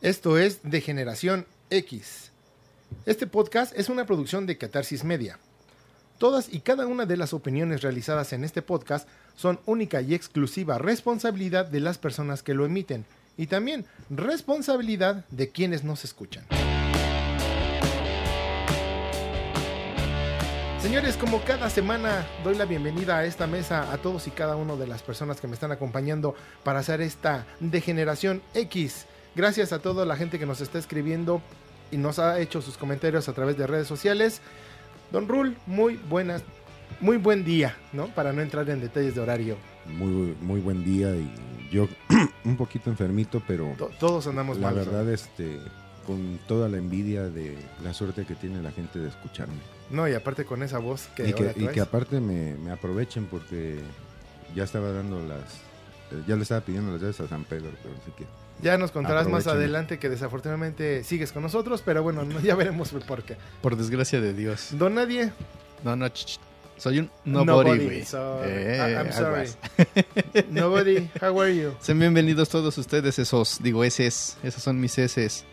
Esto es De Generación X. Este podcast es una producción de Catarsis Media. Todas y cada una de las opiniones realizadas en este podcast son única y exclusiva responsabilidad de las personas que lo emiten y también responsabilidad de quienes nos escuchan. Señores, como cada semana doy la bienvenida a esta mesa a todos y cada una de las personas que me están acompañando para hacer esta degeneración X. Gracias a toda la gente que nos está escribiendo y nos ha hecho sus comentarios a través de redes sociales. Don Rul, muy buenas, muy buen día, ¿no? Para no entrar en detalles de horario. Muy, muy buen día y yo un poquito enfermito, pero To- todos andamos la mal. verdad, este, con toda la envidia de la suerte que tiene la gente de escucharme. No, y aparte con esa voz que y, ahora que, y que aparte me, me aprovechen porque ya estaba dando las, ya le estaba pidiendo las llaves a San Pedro, pero sí que Ya nos contarás más adelante que desafortunadamente sigues con nosotros, pero bueno, no- ya veremos el por qué. Por desgracia de Dios. Don Nadie. No, no, soy un nobody, güey. so- Eh, I'm sorry. nobody, how are you? Sean bienvenidos todos ustedes esos, digo, eses, esas son mis eses.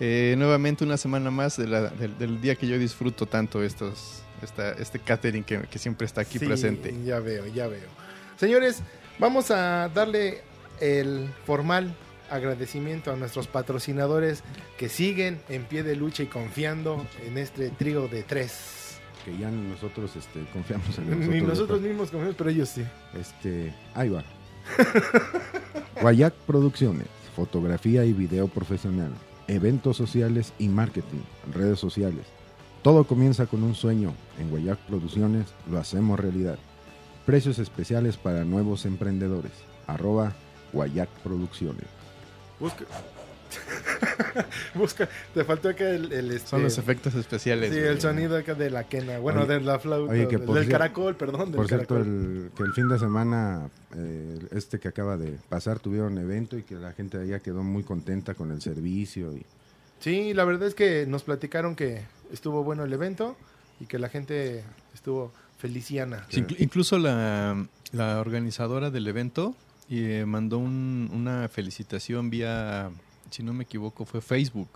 Eh, nuevamente una semana más de la- del, del día que yo disfruto tanto estos, esta, este catering que, que siempre está aquí Sí, presente. Ya veo, ya veo. Señores, vamos a darle el formal agradecimiento a nuestros patrocinadores que siguen en pie de lucha y confiando en este trío de tres. que ya nosotros este, confiamos en nosotros. Ni nosotros mismos confiamos, pero ellos sí. Este, ahí va. Guayac Producciones, fotografía y video profesional, eventos sociales y marketing, redes sociales. Todo comienza con un sueño. En Guayac Producciones lo hacemos realidad. Precios especiales para nuevos emprendedores. Arroba Guayac Producciones. Busca. Busca. Te faltó acá el, el, este, Son los efectos especiales. Sí, güey. el sonido acá de la quena. Bueno, Oye, de la flauta. oye, que del por del cier- caracol, perdón. Del Por cierto, caracol. el, que el fin de semana, eh, este que acaba de pasar, tuvieron evento y que la gente de allá quedó muy contenta con el servicio. Y, Sí, la verdad es que nos platicaron que estuvo bueno el evento y que la gente estuvo feliciana. Sí, incluso la, la organizadora del evento eh, mandó un- una felicitación vía, si no me equivoco, fue Facebook,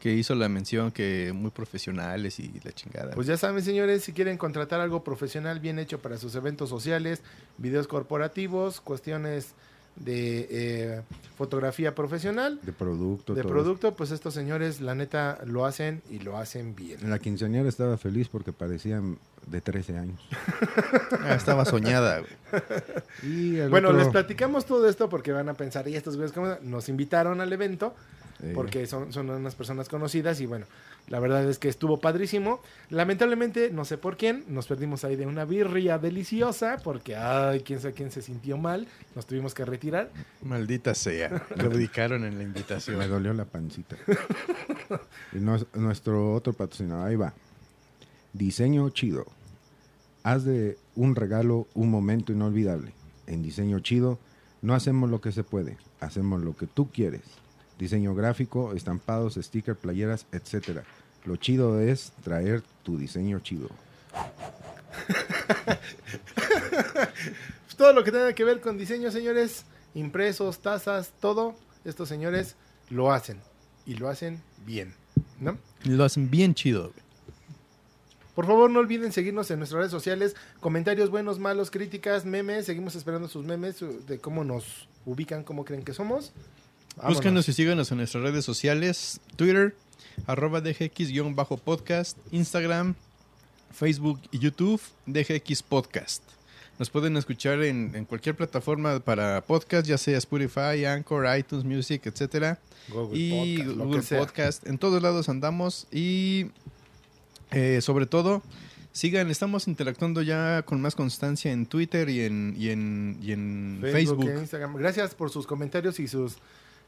que hizo la mención que muy profesionales y la chingada. Pues ya saben, señores, si quieren contratar algo profesional bien hecho para sus eventos sociales, videos corporativos, cuestiones de eh, fotografía profesional, de producto. de todo producto, pues estos señores, la neta, lo hacen y lo hacen bien. La quinceañera estaba feliz porque parecían de 13 años. Ah, estaba soñada. güey. Y el Bueno, otro, les platicamos todo esto porque van a pensar, y estos güeyes, ¿cómo? Nos invitaron al evento porque son, son unas personas conocidas y bueno, la verdad es que estuvo padrísimo. Lamentablemente, no sé por quién, nos perdimos ahí de una birria deliciosa porque, ay, quién sabe quién se sintió mal, nos tuvimos que retirar. Maldita sea. Lo ubicaron en la me invitación. dolió la pancita. y nos- nuestro otro patrocinador, ahí va. Diseño chido. Haz de un regalo un momento inolvidable. En Diseño Chido no hacemos lo que se puede, hacemos lo que tú quieres. Diseño gráfico, estampados, stickers, playeras, etcétera. Lo chido es traer tu diseño chido. Todo lo que tenga que ver con diseño, señores, impresos, tazas, todo, estos señores lo hacen y lo hacen bien, ¿no? Y Lo hacen bien chido. Por favor, no olviden seguirnos en nuestras redes sociales. Comentarios buenos, malos, críticas, memes. Seguimos esperando sus memes de cómo nos ubican, cómo creen que somos. Vámonos. Búscanos y síganos en nuestras redes sociales, Twitter, arroba DGX-podcast, Instagram, Facebook y YouTube, DGX Podcast. Nos pueden escuchar en, en cualquier plataforma para podcast, ya sea Spotify, Anchor, iTunes Music, etcétera. Google y Podcast, Google. Podcast. En todos lados andamos y eh, sobre todo sigan, estamos interactuando ya con más constancia en Twitter y en, y en, y en Facebook, Facebook. e Instagram. Gracias por sus comentarios y sus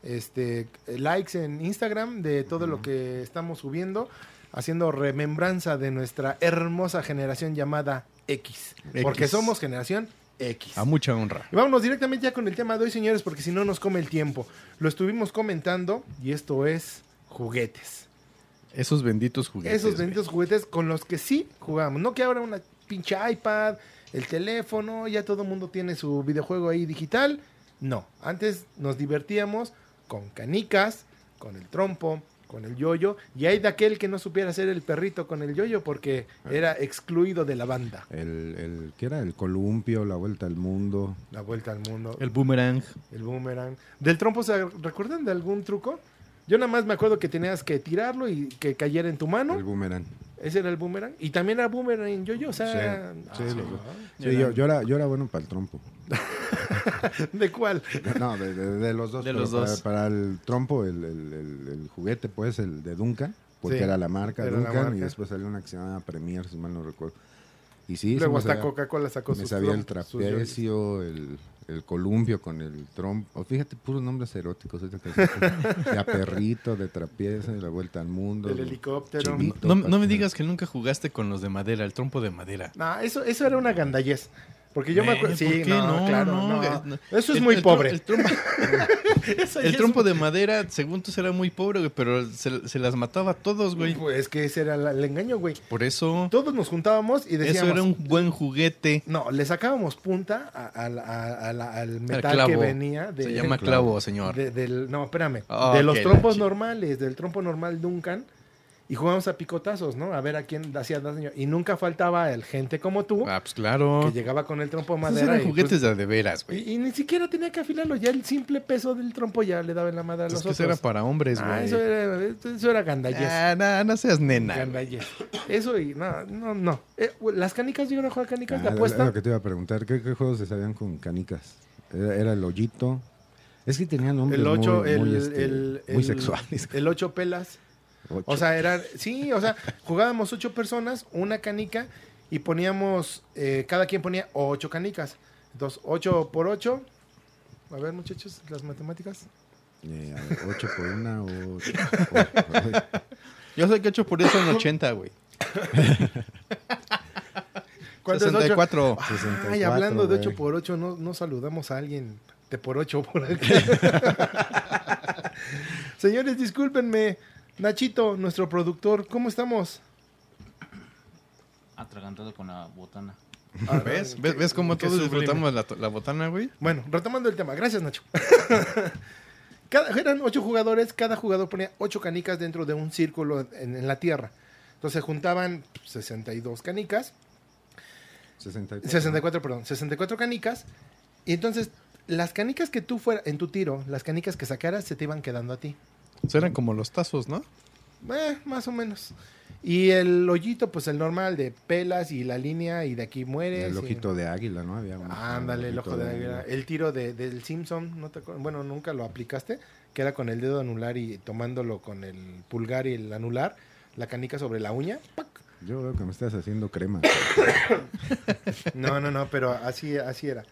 este, likes en Instagram de todo lo que estamos subiendo, haciendo remembranza de nuestra hermosa generación llamada X. Porque somos generación X. A mucha honra. Y vámonos directamente ya con el tema de hoy, señores, porque si no nos come el tiempo. Lo estuvimos comentando y esto es juguetes. Esos benditos juguetes. Esos benditos juguetes con los que sí jugamos. No que ahora una pinche iPad, el teléfono, ya todo el mundo tiene su videojuego ahí digital. No, antes nos divertíamos con canicas, con el trompo, con el yoyo, y hay de aquel que no supiera hacer el perrito con el yoyo porque era excluido de la banda. El, el, ¿Qué era? El columpio, la vuelta al mundo. La vuelta al mundo, El boomerang. el boomerang. ¿Del trompo se recuerdan de algún truco? Yo nada más me acuerdo que tenías que tirarlo y que cayera en tu mano. El boomerang. Ese era el boomerang. Y también era boomerang en yo-yo. O sea, Sí, ah, sí, Sí, yo, yo era, yo era bueno para el trompo. ¿de cuál? No, de, de- de los dos. De los para, dos. para el trompo, el, el- el- el juguete, pues, el de Duncan, porque Sí, era la marca Duncan, marca. y después salió una que se llamaba Premier, si mal no recuerdo. Y sí, sí Luego hasta Coca-Cola sacó me sus sabía el trapecio, el, el columpio con el trompo. Oh, fíjate, puros nombres eróticos. de perrito, de trapecio, de la vuelta al mundo. El helicóptero. Chivito, No, no me digas que nunca jugaste con los de madera, el trompo de madera. No, eso, eso era una gandallez. Porque yo me acuerdo. ¿por Sí, no, No, claro, no, no. no. Eso es El- muy el pobre. El trompo, el trompo de madera, según tú, era muy pobre, güey, pero se, se las mataba a todos, güey. Pues es que ese era la- el engaño, güey. Por eso, Todos nos juntábamos y decíamos. eso era un buen juguete. No, le sacábamos punta a- al metal clavo. que venía. De, Se llama clavo, señor. de- del, no, espérame. De los trompos normales, del trompo normal Duncan. Y jugábamos a picotazos, ¿no? A ver a quién hacía daño. Y nunca faltaba el gente como tú Ah, pues claro. que llegaba con el trompo de Esos madera. eran y, juguetes pues, de, veras, güey. y, y ni siquiera tenía que afilarlo. Ya el simple peso del trompo ya le daba en la madre a los otros. eso era para hombres, güey. ah, eso era, eso era gandallez. Ah, no, no seas nena. Gandallez. Eso y no, no, no. Eh, las canicas, yo no jugar canicas de Ah, apuesta. Es lo que te iba a preguntar. ¿Qué, qué juegos se sabían con canicas? Era, era el hoyito. Es que tenían nombres El 8, muy, el, muy, este, el, muy el- sexuales. El 8 pelas. Ocho. O sea, eran, sí, o sea, jugábamos ocho personas, una canica, y poníamos, eh, cada quien ponía ocho canicas. Entonces, 8 por 8. A ver, muchachos, las matemáticas. Eh, a ver, ocho por una, ocho. Yo sé que 8 por eso son 80, güey. ¿Cuánto es 64. Ay, 64, hablando de güey. 8 por 8, no, no saludamos a alguien de por 8 por acá. Señores, discúlpenme. Nachito, nuestro productor, ¿cómo estamos? Atragantado con la botana. Ah, ¿Ves? ¿Ves, qué- ves cómo qué todos disfrutamos la, la botana, güey? Bueno, retomando el tema. Gracias, Nacho. Cada, eran ocho jugadores, cada jugador ponía ocho canicas dentro de un círculo en, en la tierra. Entonces juntaban 62 canicas, 64. 64, perdón, 64 canicas. Y entonces las canicas que tú fuera en tu tiro, las canicas que sacaras, se te iban quedando a ti. Eso eran como los tazos, ¿no? Eh, más o menos. Y el hoyito, pues el normal de pelas y la línea y de aquí mueres. El y- ojito de águila, ¿no? Había uno, Ándale, el ojo de águila. El tiro de, del Simpson, ¿no te acuerdas? Bueno, nunca lo aplicaste, que era con el dedo anular y tomándolo con el pulgar y el anular, la canica sobre la uña. ¡pac! Yo veo que me estás haciendo crema. No, no, no, pero así, así era.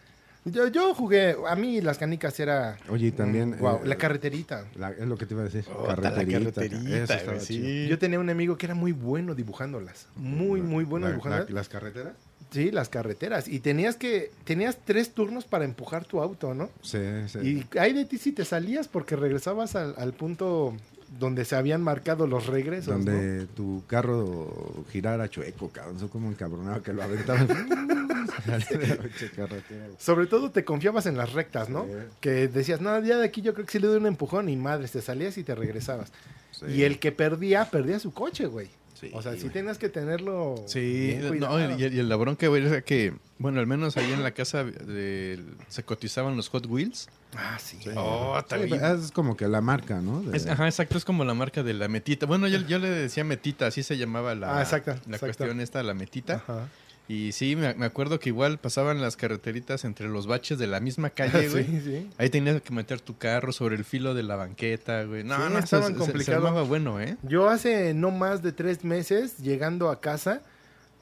Yo, yo jugué, a mí las canicas era... Oye, y también... mm, eh, la carreterita. la- es lo que te iba a decir. La carreterita. carreterita, eso estaba güey, chido. sí. Yo tenía un amigo que era muy bueno dibujándolas. Muy, muy bueno La- dibujándolas. la- ¿Las carreteras? Sí, las carreteras. Y tenías que, tenías tres turnos para empujar tu auto, ¿no? Sí, sí. Y hay de ti si te salías porque regresabas al, al punto donde se habían marcado los regresos. ¿no? Donde tu carro girara chueco, cabrón. Eso como encabronado que lo aventaban. Sobre todo te confiabas en las rectas, ¿no? Sí. Que decías, no, ya de aquí yo creo que sí le doy un empujón y madres, te salías y te regresabas. Sí. Y el que perdía, perdía su coche, güey. Sí, o sea, sí güey. tenías que tenerlo. Sí, bien no, y, y el labrón que, güey, era que, bueno, al menos ahí en la casa de- se cotizaban los Hot Wheels. Ah, sí. Sí. Oh, Sí. Es como que la marca, ¿no? De- Es- ajá, exacto, es como la marca de la metita. Bueno, yo, yo le decía metita, así se llamaba la, Ah, exacto, la exacto. cuestión esta, la metita. Ajá. Y sí, me, acuerdo que igual pasaban las carreteritas entre los baches de la misma calle, güey. sí, sí. Ahí tenías que meter tu carro sobre el filo de la banqueta, güey. No, Sí, no, estaban se- se- complicado. Se, armaba bueno, ¿eh? Yo hace no más de tres meses, llegando a casa,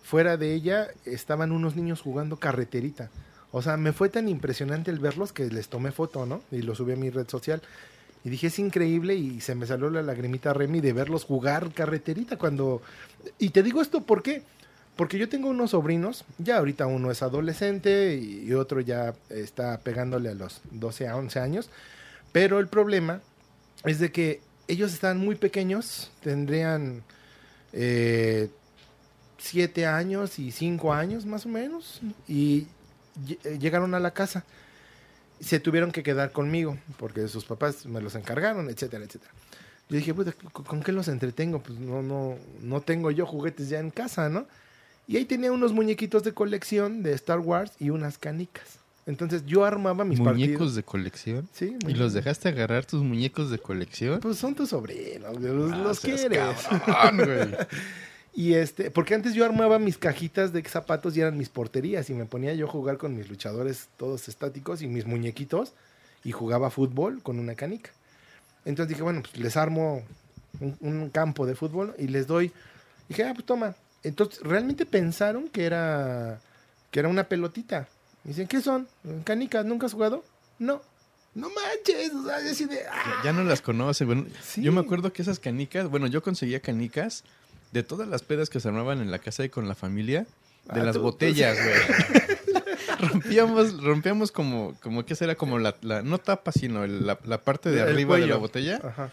fuera de ella, estaban unos niños jugando carreterita. O sea, me fue tan impresionante el verlos que les tomé foto, ¿no? Y lo subí a mi red social. Y dije, es increíble y se me salió la lagrimita Remy de verlos jugar carreterita cuando... Y te digo esto, ¿por qué? Porque yo tengo unos sobrinos, ya ahorita uno es adolescente y otro ya está pegándole a los 12 a 11 años, pero el problema es de que ellos están muy pequeños, tendrían eh, 7 años y 5 años más o menos, y eh, llegaron a la casa. Se tuvieron que quedar conmigo porque sus papás me los encargaron, etcétera, etcétera. Yo dije, puta, ¿con con qué los entretengo? Pues no, no, no tengo yo juguetes ya en casa, ¿no? Y ahí tenía unos muñequitos de colección de Star Wars y unas canicas. Entonces yo armaba mis Muñecos partidos. de colección. Sí, ¿Y los dejaste agarrar tus muñecos de colección? Pues son tus sobrinos, los, Ah, los quieres. cabrón, güey. Y este, porque antes yo armaba mis cajitas de zapatos y eran mis porterías y me ponía yo a jugar con mis luchadores todos estáticos y mis muñequitos y jugaba fútbol con una canica. Entonces dije, bueno, pues les armo un, un campo de fútbol y les doy. Dije, ah, pues toma. Entonces realmente pensaron que era que era una pelotita. Me dicen, ¿qué son? ¿Canicas? ¿Nunca has jugado? No. No manches, o sea, yo así de, ah, Ya, no las conoce. Bueno, Sí. Yo me acuerdo que esas canicas, bueno, yo conseguía canicas de todas las pedas que se armaban en la casa y con la familia, de Ah, las tú- botellas, güey. rompíamos, rompíamos como, como que será como la, la- no tapa, sino el- la, la parte de El arriba de la botella. Ajá.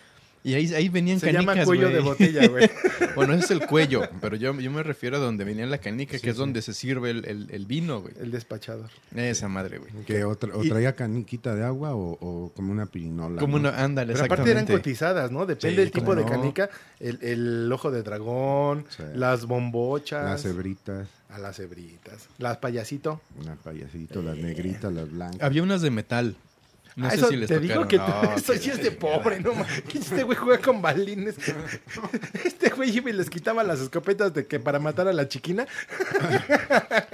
Y ahí, ahí venían Se canicas, llama cuello de botella, güey. Bueno, ese es el cuello, pero yo, yo me refiero a donde venía la canica, Sí, que es sí. donde se sirve el, el- el vino, güey. El despachador. Esa madre, güey. Que o, tra- o Y- traía caniquita de agua o, o como una pirinola. Como ¿no? una, ándale, Pero aparte eran cotizadas, ¿no? Depende Sí, del tipo de no. canica. El, el ojo de dragón, Sí. las bombochas. Las cebritas, A las cebritas. Las payasito. las payasitos, las negritas, las blancas. Había unas de metal. No Ah, sé eso si les te digo tocaron. que No, eso sí es de pobre, ¿no? Este güey juega con balines. Este güey iba y les quitaba las escopetas de que para matar a la chiquina.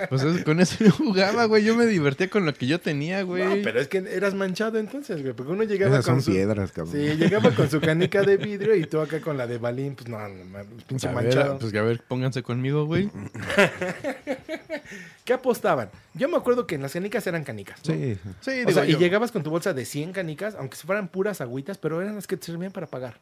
Pues es- con eso yo jugaba, güey. Yo me divertía con lo que yo tenía, güey. No, pero es que eras manchado entonces, güey. Porque uno llegaba Esas con son su... piedras, cabrón. Sí, llegaba con su canica de vidrio y tú acá con la de balín. Pues no, no, pinche a ver, manchado. pues a ver, pónganse conmigo, güey. ¿Qué apostaban? Yo me acuerdo que en las canicas eran canicas. ¿no? Sí, Sí, O digo, sea, y llegabas con tu bolsa de 100 canicas, aunque fueran puras agüitas, pero eran las que te servían para pagar.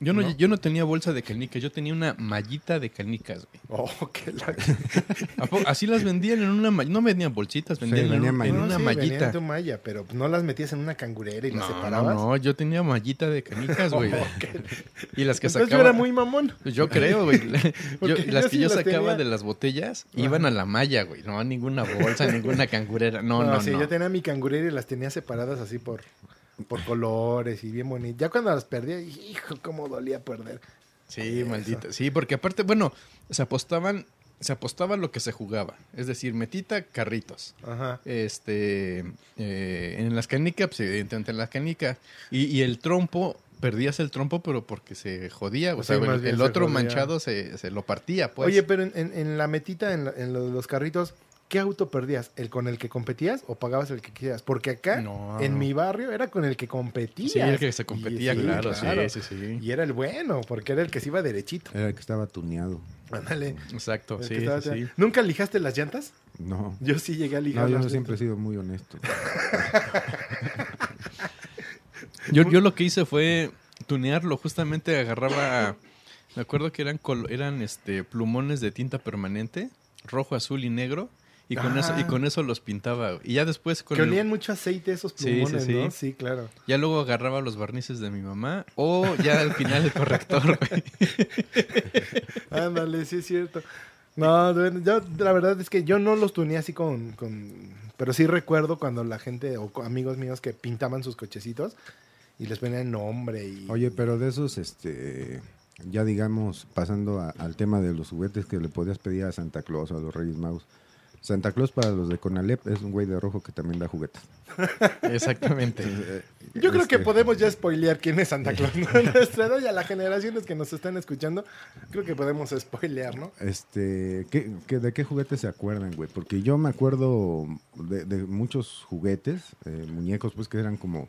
Yo, no, ¿no? yo no tenía bolsa de canicas, yo tenía una mallita de canicas, güey. Oh, qué la... ¿A? Así las vendían en una ma- No vendían bolsitas, vendían en, vendían un- en una sí, mallita. en tu malla, pero pues, no las metías en una cangurera y las No, no, separabas. no, yo tenía mallita de canicas, güey. Oh, Y las que Entonces sacaba... yo era muy mamón. Pues Yo creo, güey. Porque las que sí yo sacaba tenía. de las botellas iban a la malla, güey. No, ninguna bolsa, ninguna cangurera. No, no, no. sí, yo tenía mi cangurera y las tenía separadas así por, por colores y bien bonitas. Ya cuando las perdía, hijo, cómo dolía perder. Sí, Eso. maldita. Sí, porque aparte, bueno, se apostaban, se apostaba lo que se jugaba. Es decir, metita, carritos. Ajá. Este, eh, en las canicas, pues evidentemente en las canicas. Y, y el trompo, perdías el trompo, pero porque se jodía. O Sí, sea, el, bien el se otro jodía. manchado se, se lo partía, pues. Oye, pero en, en- en la metita, en, la- en lo de los carritos, ¿qué auto perdías? ¿El con el que competías o pagabas el que quisieras? Porque acá, No. en mi barrio, era con el que competías. sí, el que se competía, Y- sí, claro, claro. sí, sí, sí. Y era el bueno, porque era el que se iba derechito. era el que estaba tuneado. Ándale. Exacto, sí, que estaba- sí, sí. ¿Nunca lijaste las llantas? No, Yo sí llegué a lijar no las yo siempre he sido muy honesto. Yo, yo lo que hice fue tunearlo, justamente agarraba, me acuerdo que eran col- eran este plumones de tinta permanente, rojo, azul y negro, y con Ah. eso y con eso los pintaba. Y ya después con Que el- olían mucho aceite esos Sí, plumones, sí, sí. ¿no? Sí, claro. ya luego agarraba los barnices de mi mamá o ya al final el corrector, güey. Ándale, sí es cierto. No, bueno, yo la verdad es que yo no los tuneé así con, con... Pero sí recuerdo cuando la gente o amigos míos que pintaban sus cochecitos y les ponían nombre y... Oye, pero de esos, este, ya digamos, pasando a- al tema de los juguetes que le podías pedir a Santa Claus o a los Reyes Magos. Santa Claus para los de Conalep es un güey de rojo que también da juguetes. Exactamente. Yo creo que Este, podemos ya spoilear quién es Santa Claus. Nuestra edad y a las generaciones que nos están escuchando, creo que podemos spoilear, ¿no? Este, ¿qué, qué- de qué juguetes se acuerdan, güey? Porque yo me acuerdo de, de muchos juguetes, eh, muñecos, pues que eran como,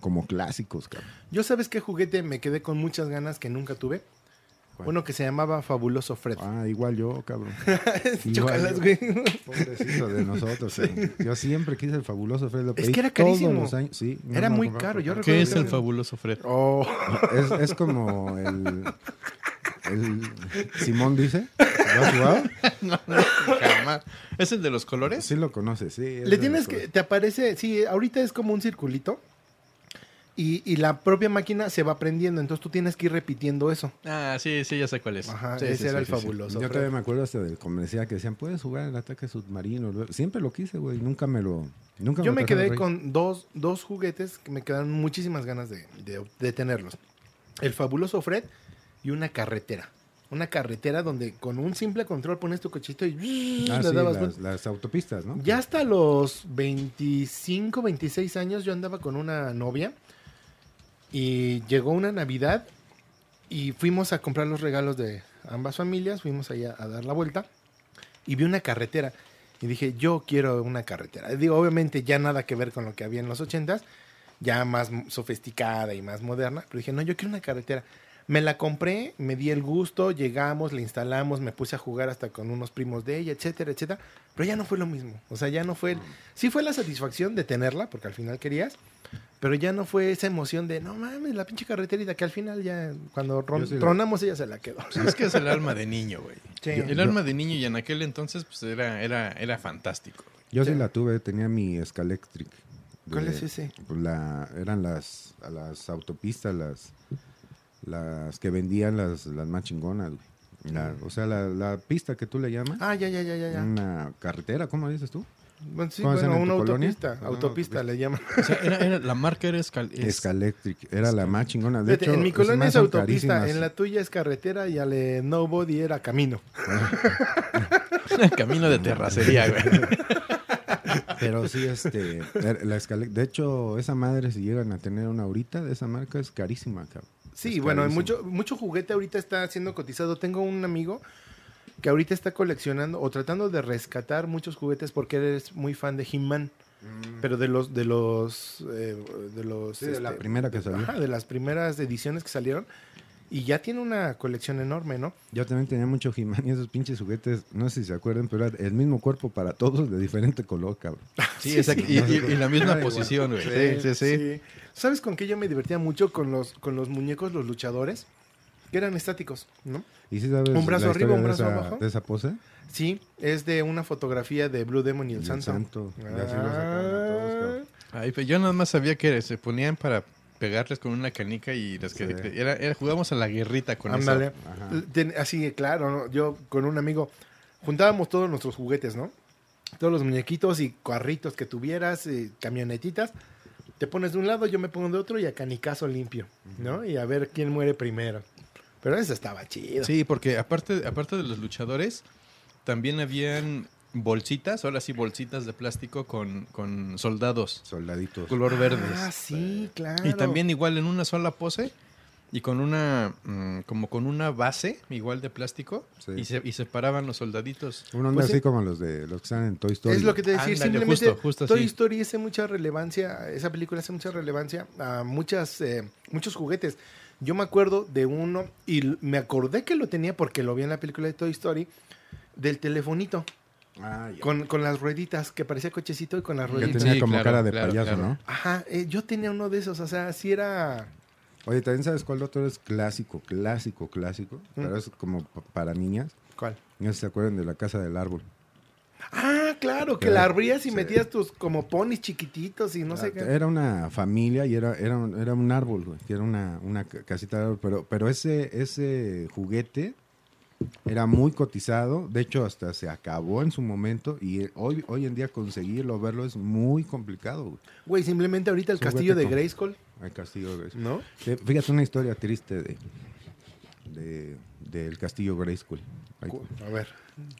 como clásicos, cabrón. Yo sabes qué juguete me quedé con muchas ganas que nunca tuve. ¿Cuál? Uno que se llamaba Fabuloso Fred. Ah, igual yo, cabrón. Chócalas, yo. güey. Pobrecito de nosotros. cabrón. Yo siempre quise el fabuloso Fred. lo Es pedí que era todos carísimo. los años. Sí, no Era muy caro, yo ¿Qué es el fabuloso Fred? Oh, Es, es como el, el Simón dice. ¿Lo has jugado? No, no, jamás. ¿Es el de los colores? Sí lo conoces, sí. es Le tienes que, te aparece, sí, ahorita es como un circulito y, y la propia máquina se va prendiendo, entonces tú tienes que ir repitiendo eso. Ah, sí, sí, ya sé cuál es. Ajá, Sí, ese sí, era sí, el sí, sí. fabuloso. Yo Fred. todavía me acuerdo hasta del comercial que decían, puedes jugar el ataque submarino. Siempre lo quise, güey. Nunca me lo... Nunca Yo me quedé con dos, dos juguetes que me quedaron muchísimas ganas de, de- de tenerlos. el fabuloso Fred y una carretera. Una carretera donde con un simple control pones tu cochito y Ah, le sí, dabas las, las autopistas, ¿no? Ya hasta los 25, 26 años yo andaba con una novia y llegó una Navidad y fuimos a comprar los regalos de ambas familias, fuimos allá a dar la vuelta y vi una carretera y dije, yo quiero una carretera. Digo, obviamente ya nada que ver con lo que había en los 80s, ya más sofisticada y más moderna, pero dije, no, yo quiero una carretera. Me la compré, me di el gusto, llegamos, la instalamos, me puse a jugar hasta con unos primos de ella, etcétera, etcétera. Pero ya no fue lo mismo. O sea, ya no fue. el- Sí fue la satisfacción de tenerla, porque al final querías. Pero ya no fue esa emoción de, no mames, la pinche carreterita, que al final ya, cuando ron- sí tronamos, ella se la quedó. Es que es el alma de niño, güey. Sí. El alma de niño y en aquel entonces pues era, era, era fantástico. Yo sí Sí. la tuve, tenía mi Scalectric. ¿Cuál es ese? pues, la, eran las, las autopistas, las, las que vendían las, las más chingonas, güey. La- o sea, la, la pista que tú le llamas, Ah, ya, ya, ya. ya. una carretera, ¿cómo dices tú? Bueno, sí, ¿Cómo bueno, una autopista. Ah, autopista autopista. le llaman. O sea, era, era- la marca era Escal... es- Scalectric, era la más chingona. De Fíjate, hecho, en mi colonia es autopista, carísimas. en la tuya es carretera y ale Nobody era camino. Camino de terracería, güey. Pero sí, este, er- la Scalec- de hecho, esa madre, si llegan a tener una ahorita de esa marca, es carísima, cabrón. Sí, Es bueno, mucho, mucho juguete ahorita está siendo cotizado. Tengo un amigo que ahorita está coleccionando o tratando de rescatar muchos juguetes porque eres muy fan de He-Man. Pero de los, de los, eh, de los... Sí, de la primera que salió. Ajá, de las primeras ediciones que salieron. Y ya tiene una colección enorme, ¿no? Yo también tenía mucho He-Man y esos pinches juguetes, no sé si se acuerdan, pero era el mismo cuerpo para todos de diferente color, cabrón. Sí, exacto. Y, y- y la misma posición, güey. Sí, sí, sí. ¿Sabes con qué yo me divertía mucho? Con los, con los muñecos, los luchadores, que eran estáticos, ¿no? ¿Y si sabes Un brazo arriba, un de brazo esa- abajo. de esa pose? Sí, es de una fotografía de Blue Demon y el, Y el Santo. Santo. Y así lo sacaban a todos, cabrón. Ay, pero yo nada más sabía que se ponían para pegarles con una canica y las que Sí. era, era- jugábamos a la guerrita con Ándale. eso. Así, claro, ¿no? yo con un amigo juntábamos todos nuestros juguetes, ¿no? Todos los muñequitos y carritos que tuvieras, eh, camionetitas. Te pones de un lado, yo me pongo de otro y a canicazo limpio, ¿no? Y a ver quién muere primero. Pero eso estaba chido. Sí, porque aparte, aparte de los luchadores, también habían bolsitas, ahora sí bolsitas de plástico con, con soldados, Soldaditos. color verdes. Ah, sí, claro. Y también igual en una sola pose y con una, mm, como con una base igual de plástico Sí. y, se, y separaban los soldaditos. Uno anda Pues así sí. como los de los que están en Toy Story. Es lo que te decía, Ándale, simplemente justo, justo Toy así. Story hace mucha relevancia, esa película hace mucha relevancia a muchas, eh, muchos juguetes. Yo me acuerdo de uno, y me acordé que lo tenía porque lo vi en la película de Toy Story, del telefonito, Ah, ya. con, con las rueditas, que parecía cochecito y con las Que rueditas. tenía Sí, como claro, cara de claro, payaso, claro. ¿no? Ajá, eh, yo tenía uno de esos, o sea, sí era... Oye, también sabes cuál otro es clásico, clásico, clásico, pero Mm. es como pa- para niñas. ¿Cuál? No sé si se acuerdan de la casa del árbol. Ah, claro, que la abrías y sí. metías tus como ponis chiquititos y no sé qué. Era una familia y era, era, un, era un árbol, güey, que era una, una ca- casita de árbol, pero, pero ese, ese juguete era muy cotizado, de hecho hasta se acabó en su momento y hoy, hoy en día conseguirlo, verlo es muy complicado, güey. Güey, simplemente ahorita el castillo de Grayskull, El castillo de ¿no? Eh, Fíjate una historia triste de, de- del castillo Grayskull. A ver.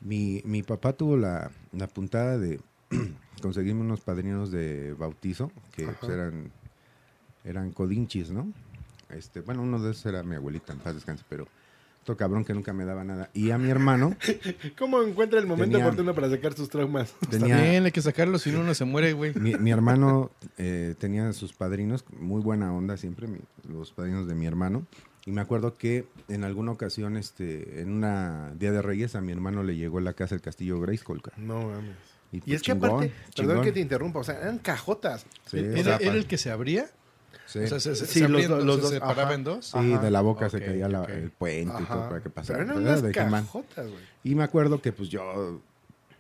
Mi, mi papá tuvo la, la puntada de conseguirme unos padrinos de bautizo que pues, eran, eran codinchis, ¿no? Este, bueno, uno de esos era mi abuelita, en paz descanse, pero otro cabrón que nunca me daba nada. Y a mi hermano ¿Cómo encuentra el momento Tenía- oportuno para sacar sus traumas? tenía, También hay que sacarlo, si no uno se muere, güey. mi, mi hermano eh, tenía sus padrinos, muy buena onda siempre, mi- los padrinos de mi hermano. Y me acuerdo que en alguna ocasión, este, en una Día de Reyes, a mi hermano le llegó a la casa el castillo Grayskull. No mames. Y, Y es que chingón, aparte, perdón que te interrumpa, o sea, eran cajotas. Sí, ¿Era, o sea, era pa- el que se abría? sí. O sea, se, se- Sí, se los los se dos, separaba ajá. en dos. Sí, Ajá. de la boca se caía la- el puente y todo para que pasara. Pero eran Era unas cajotas, güey. Y me acuerdo que pues yo,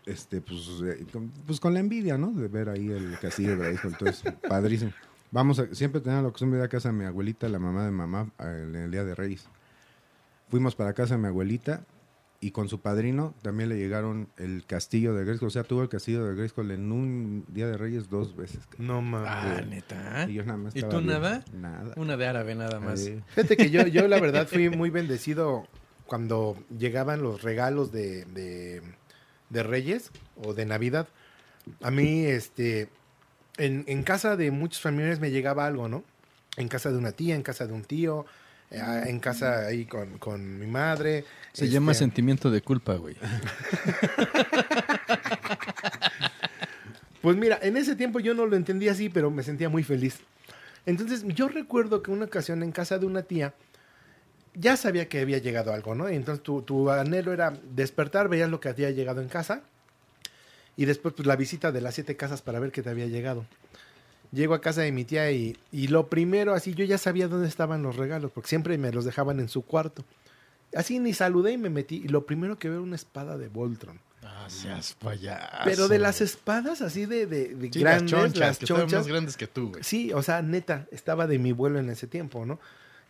este, pues, eh, con, pues con la envidia, ¿no? De ver ahí el castillo de Grayskull. Entonces, padrísimo. Vamos, a, siempre tenía la costumbre de ir a casa de mi abuelita, la mamá de mamá, en el día de Reyes. Fuimos para casa de mi abuelita y con su padrino también le llegaron el castillo de Grayskull. O sea, tuvo el castillo de Grayskull en un Día de Reyes dos veces. No mames. Ah, neta. Y yo nada más ¿Y tú nada? Nada. Una de árabe nada más. Eh, Fíjate que yo, yo la verdad fui muy bendecido cuando llegaban los regalos de, de, de Reyes o de Navidad. A mí, este, en, en casa de muchos familiares me llegaba algo, ¿no? En casa de una tía, en casa de un tío, eh, en casa ahí con, con mi madre. Se este, llama sentimiento de culpa, güey. Pues mira, en ese tiempo yo no lo entendía así, pero me sentía muy feliz. Entonces, yo recuerdo que una ocasión en casa de una tía, ya sabía que había llegado algo, ¿no? Y entonces tu, tu anhelo era despertar, veías lo que había llegado en casa, y después pues la visita de las siete casas para ver qué te había llegado. Llego a casa de mi tía y, y lo primero, así, yo ya sabía dónde estaban los regalos, porque siempre me los dejaban en su cuarto. Así ni saludé y me metí, y lo primero que veo una espada de Voltron. Ah, seas payaso. Pero de las espadas así de, de, de Sí, grandes, las chonchas, las que chonchas. más grandes que tú, güey. Sí, o sea, neta, estaba de mi vuelo en ese tiempo, ¿no?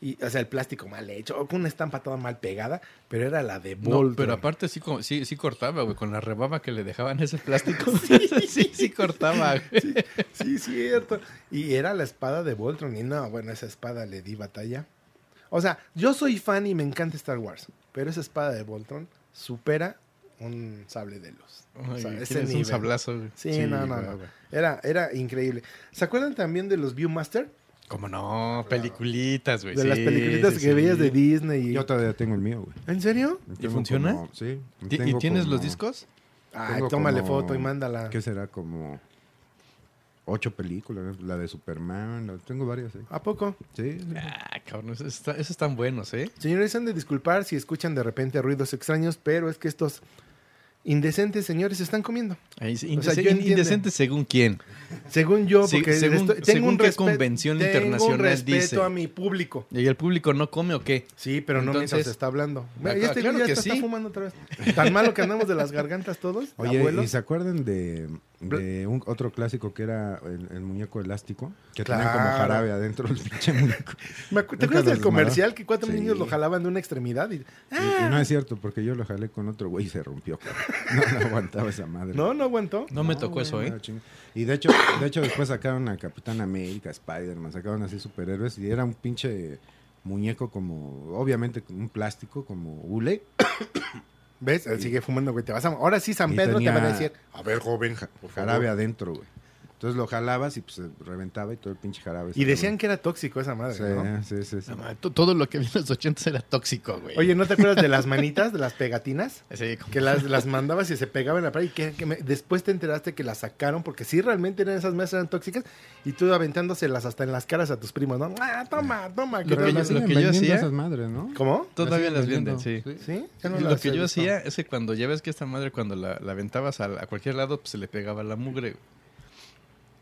Y, o sea, el plástico mal hecho, o con una estampa toda mal pegada, pero era la de No, Voltron. pero aparte sí, sí, sí cortaba, güey, con la rebaba que le dejaban ese plástico. sí, sí, cortaba. güey. Sí, cierto. Y era la espada de Voltron. Y no, bueno, esa espada le di batalla. O sea, yo soy fan y me encanta Star Wars, pero esa espada de Voltron supera un sable de luz. O sea, Ay, ese un sablazo, güey. Sí, no, no, no. Era, era increíble. ¿Se acuerdan también de los Viewmaster? ¿Cómo no? Peliculitas, güey. De sí, las peliculitas sí, que sí. veías de Disney. Y... Yo todavía tengo el mío, güey. ¿En serio? Tengo funciona? como- sí. ¿Ti- ¿Y tienes los como- discos? Ay, tómale como- foto y mándala. ¿Qué será? Como ocho películas. ¿no? La de Superman. la- Tengo varias, ¿eh? ¿A poco? Sí. sí. Ah, cabrón, esos, está- esos están buenos, ¿eh? Señores, han de disculpar si escuchan de repente ruidos extraños, pero es que estos indecentes señores están comiendo. Ahí sí, O sea, indece- yo entiendo. indecente según quién. Según yo, porque según- estoy- según un qué convención tengo internacional un respeto dice. a mi público. ¿Y el público no come o qué? Sí, pero no Entonces- mientras está hablando. Mira, ya este claro ya que está, está sí. fumando otra vez. Tan malo que andamos de las gargantas todos, Oye, abuelos. ¿y se acuerdan de, de un otro clásico que era el, el muñeco elástico? Que tenían como Claro. jarabe adentro del pinche muñeco. ¿Te acuerdas del comercial que cuatro Sí. niños lo jalaban de una extremidad? Y, Y, y no es cierto, porque yo lo jalé con otro güey y se rompió. No, no aguantaba esa madre. no, no aguantó. No me tocó güey, eso, ¿eh? Y de hecho, de hecho después sacaron a Capitán América, Spider-Man, sacaron así superhéroes y era un pinche muñeco como, obviamente con un plástico como hule. ¿Ves? Sigue fumando, güey. Te vas a... Ahora sí, San Y Pedro tenía- te van a decir, a ver, joven, ja- por favor". Jarabe adentro, güey. Entonces lo jalabas y pues se reventaba y todo el pinche jarabe. Y decían que era tóxico esa madre, Sí, ¿no? sí, sí. No, todo lo que vi en los 80 era tóxico, güey. Oye, ¿no te acuerdas de las manitas, de las pegatinas? Sí, como- Que las, las mandabas y se pegaban en la pared y que, que me- después te enteraste que las sacaron porque sí realmente eran esas mesas eran tóxicas y tú aventándoselas hasta en las caras a tus primos, ¿no? Ah, toma, toma. Lo que yo- lo que yo hacía- esas madres, ¿no? ¿Cómo? Todavía las venden, sí. ¿Sí? No lo que yo hacía es que cuando ya ves que esta madre cuando la, la aventabas a, a cualquier lado, pues se le pegaba la mugre. güey.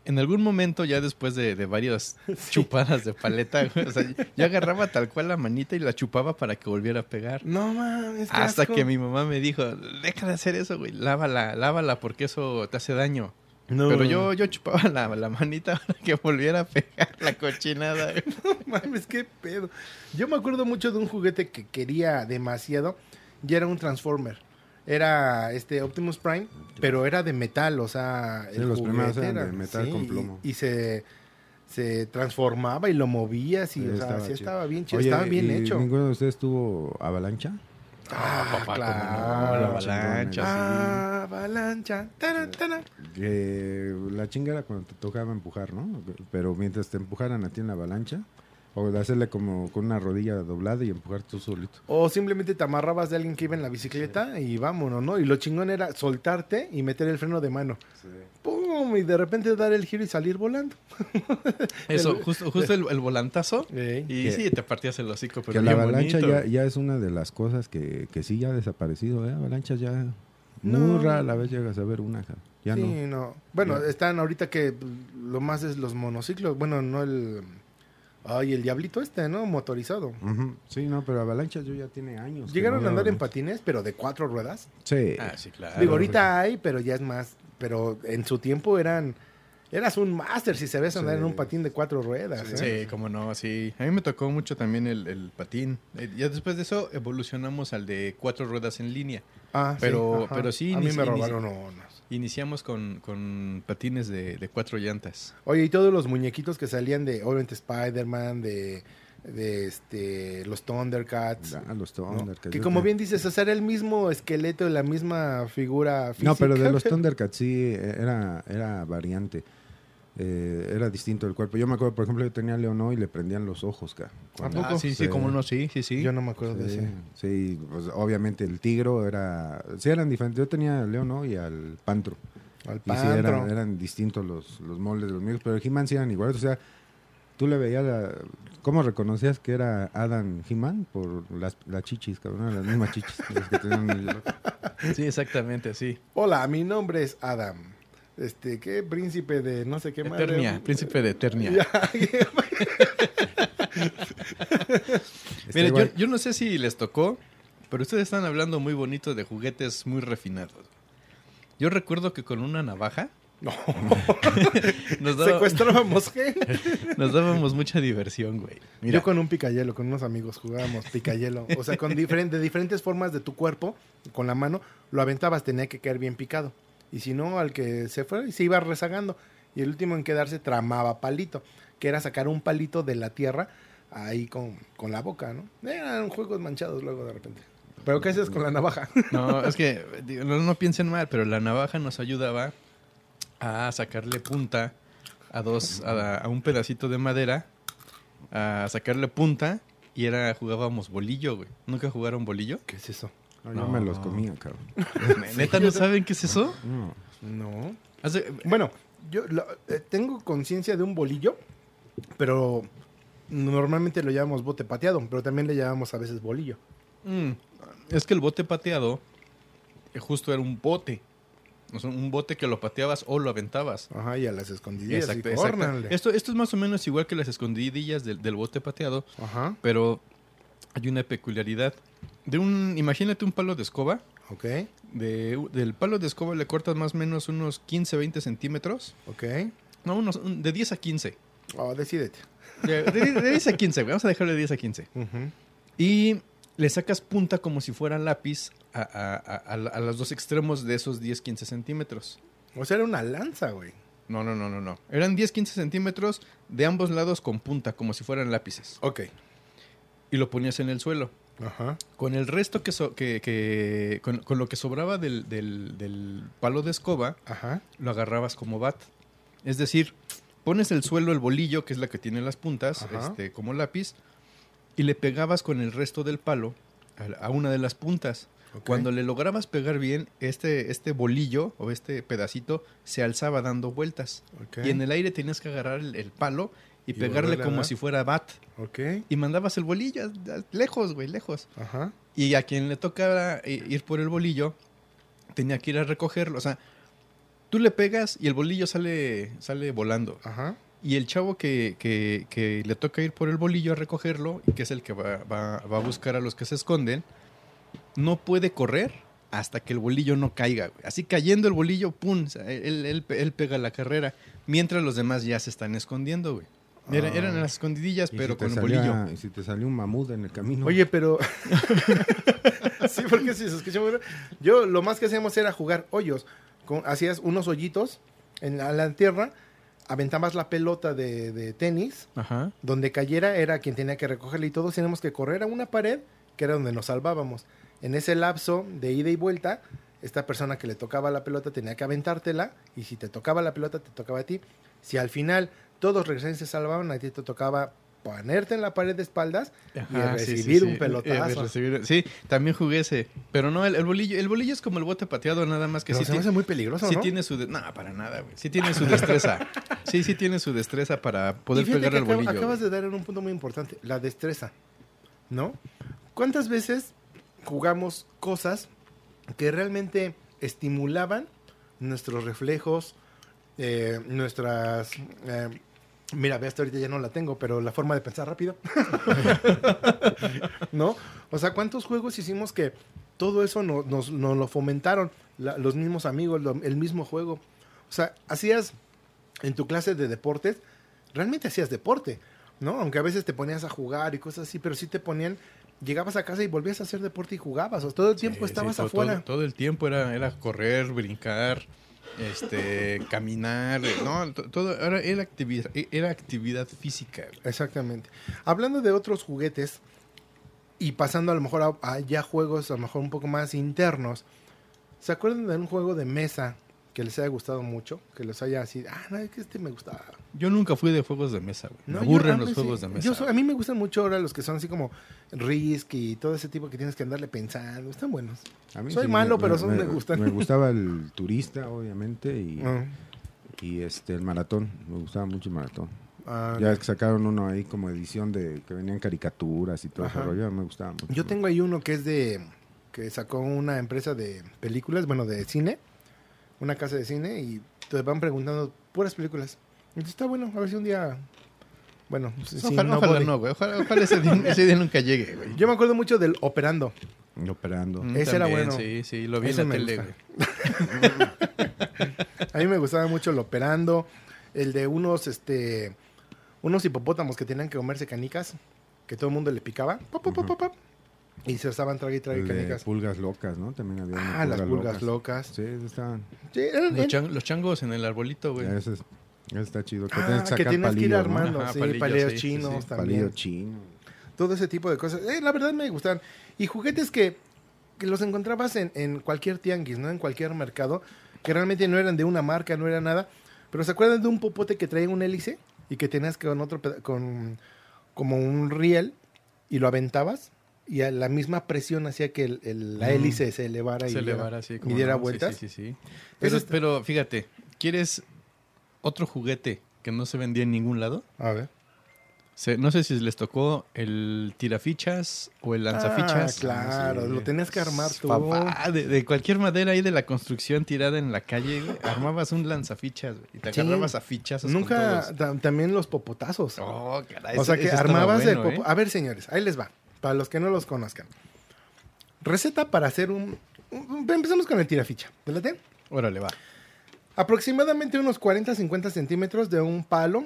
En algún momento, ya después de, de varias chupadas de paleta, o sea, yo agarraba tal cual la manita y la chupaba para que volviera a pegar. No mames, Hasta asco. que mi mamá me dijo, deja de hacer eso, güey, lávala, lávala porque eso te hace daño. No. Pero yo, yo chupaba la, la manita para que volviera a pegar la cochinada. güey. No mames, qué pedo. Yo me acuerdo mucho de un juguete que quería demasiado y era un Transformer. Era este Optimus Prime, pero era de metal, o sea, Sí, los primeros eran de metal con plomo. Y, se, se transformaba y lo movías y, Sí, o sea, estaba estaba bien chido, Oye, estaba bien ¿y hecho. ¿Ninguno de ustedes tuvo avalancha? Ah, papá, claro. cómo no, la avalancha. Ah, avalancha. Tara, tara. Que la chinga era cuando te tocaba empujar, ¿no? Pero mientras te empujaran a ti en la avalancha, o de hacerle como con una rodilla doblada y empujar tú solito. O simplemente te amarrabas de alguien que iba en la bicicleta y vámonos, ¿no? Y lo chingón era soltarte y meter el freno de mano. ¡Pum! Y de repente dar el giro y salir volando. Eso, El- justo, justo el, el volantazo. Ey. Y Que- sí, te partías el hocico, pero que la avalancha ya, ya es una de las cosas que, que sí ya ha desaparecido, ¿eh? Avalanchas ya muy rara la vez llegas a ver una, ya sí, no. no. Bueno, Ya. están ahorita que lo más es los monociclos. Bueno, no el... Ay, el diablito este, ¿no? Motorizado. Sí, no, pero avalanchas yo ya tiene años. Llegaron no a andar en patines, pero de cuatro ruedas. Sí. Ah, sí, claro. Digo, ahorita hay, pero ya es más. Pero en su tiempo eran Eras un máster si se ves andar Sí. en un patín de cuatro ruedas. ¿eh? Sí, como no, sí. A mí me tocó mucho también el, el patín. Eh, Ya después de eso evolucionamos al de cuatro ruedas en línea. Ah, Pero- ajá. pero sí, A mí me robaron unos. Iniciamos con, con patines de, de cuatro llantas. Oye, y todos los muñequitos que salían de, obviamente, Spider-Man, de, de este, los Thundercats. Ah, los ¿no? Thundercats. Que como bien dices, o sea, era el mismo esqueleto, la misma figura física. No, pero de los Thundercats sí era, era variante. Eh, era distinto el cuerpo. Yo me acuerdo, por ejemplo, yo tenía a Leonor y le prendían los ojos, ca. Cuando- poco? Ah, sí, sí, Sí. como no, sí, sí, sí. Yo no me acuerdo de Sí, ese. sí, pues, obviamente el tigro era... Sí, eran diferentes. Yo tenía a Leonor y al Pantro. Al Y sí, pantro. eran, eran distintos los, los moldes de los míos, pero el He-Man sí eran iguales. O sea, tú le veías la... ¿Cómo reconocías que era Adam He-Man? Por las, las chichis, cabrón, las mismas chichis. las que tenían el- Sí, exactamente, sí. Hola, mi nombre es Adam. Este, ¿qué? Príncipe de no sé qué madre. Eternia, príncipe de Eternia. Mira, yo, no sé si les tocó, pero ustedes están hablando muy bonito de juguetes muy refinados. Yo recuerdo que con una navaja No. nos, daba- Secuestrábamos gente. nos dábamos mucha diversión, güey. Mira, Yo con un picayelo, con unos amigos jugábamos picayelo. O sea, con diferente, de diferentes formas de tu cuerpo, con la mano, lo aventabas, tenía que caer bien picado. Y si no, al que se fue, se iba rezagando. Y el último en quedarse tramaba palito, que era sacar un palito de la tierra ahí con, con la boca, ¿no? Eran juegos manchados luego de repente. ¿Pero qué haces con la navaja? no, es que no, no piensen mal, pero la navaja nos ayudaba a sacarle punta a dos, a, a un pedacito de madera, a sacarle punta y era jugábamos bolillo, güey. ¿Nunca jugaron bolillo? ¿Qué es eso? No, yo me los comía, cabrón. ¿Neta no saben qué es eso? No. No. Hace- Bueno, yo lo- eh, tengo conciencia de un bolillo, pero normalmente lo llamamos bote pateado, pero también le llamamos a veces bolillo. Mm, es que el bote pateado eh, justo era un bote. O sea, un bote que lo pateabas o lo aventabas. Ajá, y a las escondidillas. Exacto, y exacto. córnale. Esto, esto es más o menos igual que las escondidillas del, del bote pateado, Ajá, pero hay una peculiaridad. De un, imagínate un palo de escoba. ok, De, del palo de escoba le cortas más o menos unos 15, 20 centímetros. ok. No, unos, un- de 10 a 15. Oh, decídete. De, de- de 10 a 15, güey. Vamos a dejarlo de 10 a 15. Ujú. Y le sacas punta como si fuera lápiz a, a- a- a los dos extremos de esos 10-15 centímetros. O sea, era una lanza, güey. No, no, no, no, no. Eran 10-15 centímetros de ambos lados con punta, como si fueran lápices. Ok. Y lo ponías en el suelo. Ajá. Con el resto que... so- que, que- con, con lo que sobraba del, del- del palo de escoba, Ajá. lo agarrabas como bat. Es decir, pones el suelo, el bolillo, que es la que tiene las puntas, este, como lápiz, y le pegabas con el resto del palo a, a una de las puntas. Cuando le lograbas pegar bien, este, este bolillo o este pedacito se alzaba dando vueltas. Y en el aire tenías que agarrar el, el palo y, Y pegarle como si fuera bat. Ok. Y mandabas el bolillo a- a- lejos, güey, lejos. Ajá. Y a quien le tocaba i- ir por el bolillo, tenía que ir a recogerlo. O sea, tú le pegas y el bolillo sale, sale volando. Ajá. Y el chavo que, que- que le toca ir por el bolillo a recogerlo, y que es el que va, va- va a buscar a los que se esconden, no puede correr hasta que el bolillo no caiga. güey. Así cayendo el bolillo, ¡pum! O sea, él, él- él pega la carrera, mientras los demás ya se están escondiendo, güey. Era- Ah. Eran las escondidillas, pero si con el salía- bolillo. Y si te salió un mamut en el camino. Oye, pero. sí, porque si se escucha muy bien. Yo lo más que hacíamos era jugar hoyos. Con, hacías unos hoyitos en la, la tierra, aventabas la pelota de, de tenis, Ajá. donde cayera era quien tenía que recogerla y todos teníamos que correr a una pared que era donde nos salvábamos. En ese lapso de ida y vuelta, esta persona que le tocaba la pelota tenía que aventártela y si te tocaba la pelota te tocaba a ti. Si al final todos regresaban y se salvaban, a ti te tocaba ponerte en la pared de espaldas y Ajá, sí, sí, recibir sí. un Eh, pelotazo. recibir- sí, también jugué ese. Pero no, el, el bolillo. El bolillo es como el bote pateado, nada más que Pero sí, se hace muy peligroso, sí ¿no? tiene su... de- No, para nada, güey. Sí tiene su destreza. sí, sí tiene su destreza para poder pegar al bolillo. acabas güey. de dar en un punto muy importante, la destreza, ¿no? ¿Cuántas veces jugamos cosas que realmente estimulaban nuestros reflejos, eh, nuestras... eh, mira, ve, hasta ahorita ya no la tengo, pero la forma de pensar rápido. ¿No? O sea, ¿cuántos juegos hicimos que todo eso no- nos, nos lo fomentaron? La- los mismos amigos, lo- el mismo juego. O sea, hacías en tu clase de deportes, realmente hacías deporte, ¿no? Aunque a veces te ponías a jugar y cosas así, pero sí te ponían, llegabas a casa y volvías a hacer deporte y jugabas, o todo el tiempo Sí, estabas sí, todo- afuera. Todo, todo el tiempo era, era correr, brincar, este, caminar. No, to- todo era, era actividad, era actividad física. Exactamente. Hablando de otros juguetes y pasando a lo mejor a, a ya juegos a lo mejor un poco más internos, ¿se acuerdan de un juego de mesa que les haya gustado mucho? Que les haya así, ah, no, es que este me gustaba. Yo nunca fui de juegos de mesa, güey. Me No, aburren yo- a los juegos sí. de mesa. Yo soy- a mí me gustan mucho ahora los que son así como Risk y todo ese tipo que tienes que andarle pensando. Están buenos. A mí Soy malo, pero son- me gustan. Me gustaba el turista, obviamente, y, Ah, y este el maratón. Me gustaba mucho el maratón. ah, Ya que sacaron uno ahí como edición de que venían caricaturas y todo ese Ajá. rollo, me gustaba mucho. Yo tengo ahí uno que es de. que sacó una empresa de películas, bueno, de cine, una casa de cine, y te van preguntando puras películas. Y está bueno, a ver si un día. Bueno, si- ojalá no ojalá voy. no, güey. Ojalá, ojalá ese, día, ese día nunca llegue, güey. Yo me acuerdo mucho del Operando. Operando. Mm, Ese era bueno. Sí, sí, lo vi Ese en la me tele. A mí me gustaba mucho el Operando, el de unos, este. unos hipopótamos que tenían que comerse canicas, que todo el mundo le picaba. pop, pop, pop, pop, pop, y se estaban trague y trague canicas. pulgas locas, ¿no? También había Ah, las pulgas pulgas locas. Sí, estaban. Sí, eran- Los, chan- los changos en el arbolito, güey. Ese, es- ese está chido. Que Ah, tienes que que tienes que ir palillos, ¿no? armando, Ajá, sí, palillos, palillos sí, chinos sí. también. Palillo chino. todo ese tipo de cosas. Eh, la verdad me gustan. Y juguetes que, que los encontrabas en, en cualquier tianguis, ¿no? En cualquier mercado, que realmente no eran de una marca, no era nada. Pero ¿se acuerdan de un popote que traía un hélice y que tenías con otro, con como un riel y lo aventabas? Y a la misma presión hacía que el- el- la Mm. hélice se elevara y Se diera- elevara así. y como diera no, vueltas. Sí, sí, sí. Pero, fíjate, ¿quieres otro juguete que no se vendía en ningún lado? A ver. Se- no sé si les tocó el tirafichas o el lanzafichas. Ah, claro, Ah, lo tenías que armar tú. Papá, de, de cualquier madera ahí de la construcción tirada en la calle, güey, armabas un lanzafichas güey, y te agarrabas a fichazos Nunca, con todos. ta- también los popotazos. Oh, caray, O sea que armabas el bueno, popo. ¿eh? A ver, señores, ahí les va. Para los que no los conozcan. Receta para hacer un. un- Empezamos con el tiraficha. ¿Te late? Órale, va. Aproximadamente unos 40-50 centímetros de un palo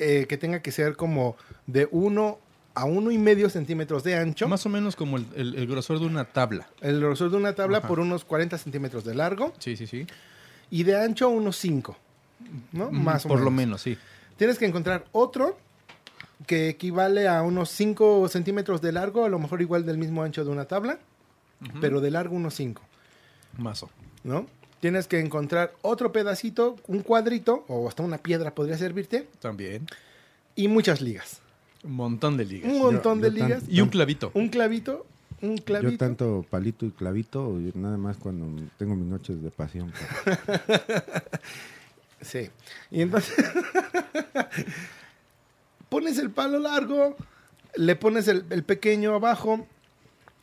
eh, que tenga que ser como de 1 a uno y medio centímetros de ancho. Más o menos como el, el- el grosor de una tabla. El grosor de una tabla Ajá. por unos 40 centímetros de largo Sí, sí, sí. y de ancho unos 5. ¿No? Más o Por menos. lo menos, sí. Tienes que encontrar otro que equivale a unos 5 centímetros de largo, a lo mejor igual del mismo ancho de una tabla, pero de largo unos 5, Mazo. ¿no? Tienes que encontrar otro pedacito, un cuadrito, o hasta una piedra podría servirte, También. y muchas ligas. Un montón de ligas. Un montón yo de ligas, Y un clavito. un clavito, un clavito. Yo tanto palito y clavito, nada más cuando tengo mis noches de pasión. Sí. Y entonces pones el palo largo, le pones el, el pequeño abajo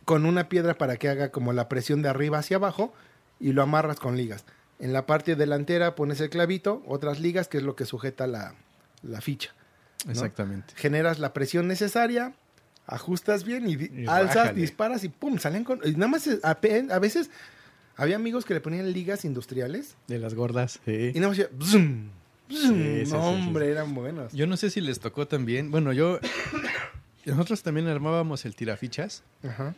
con una piedra para que haga como la presión de arriba hacia abajo y lo amarras con ligas. En la parte delantera pones el clavito, otras ligas, que es lo que sujeta la, la ficha. Exactamente. Generas la presión necesaria, ajustas bien y, alzas, disparas y pum, salen con... y nada más, a, a veces había amigos que le ponían ligas industriales De las gordas. Sí. y nada más. Bzum, bzum. Sí, no, hombre, eran buenos. Yo no sé si les tocó también. Bueno, yo. Nosotros también armábamos el tirafichas. Ajá.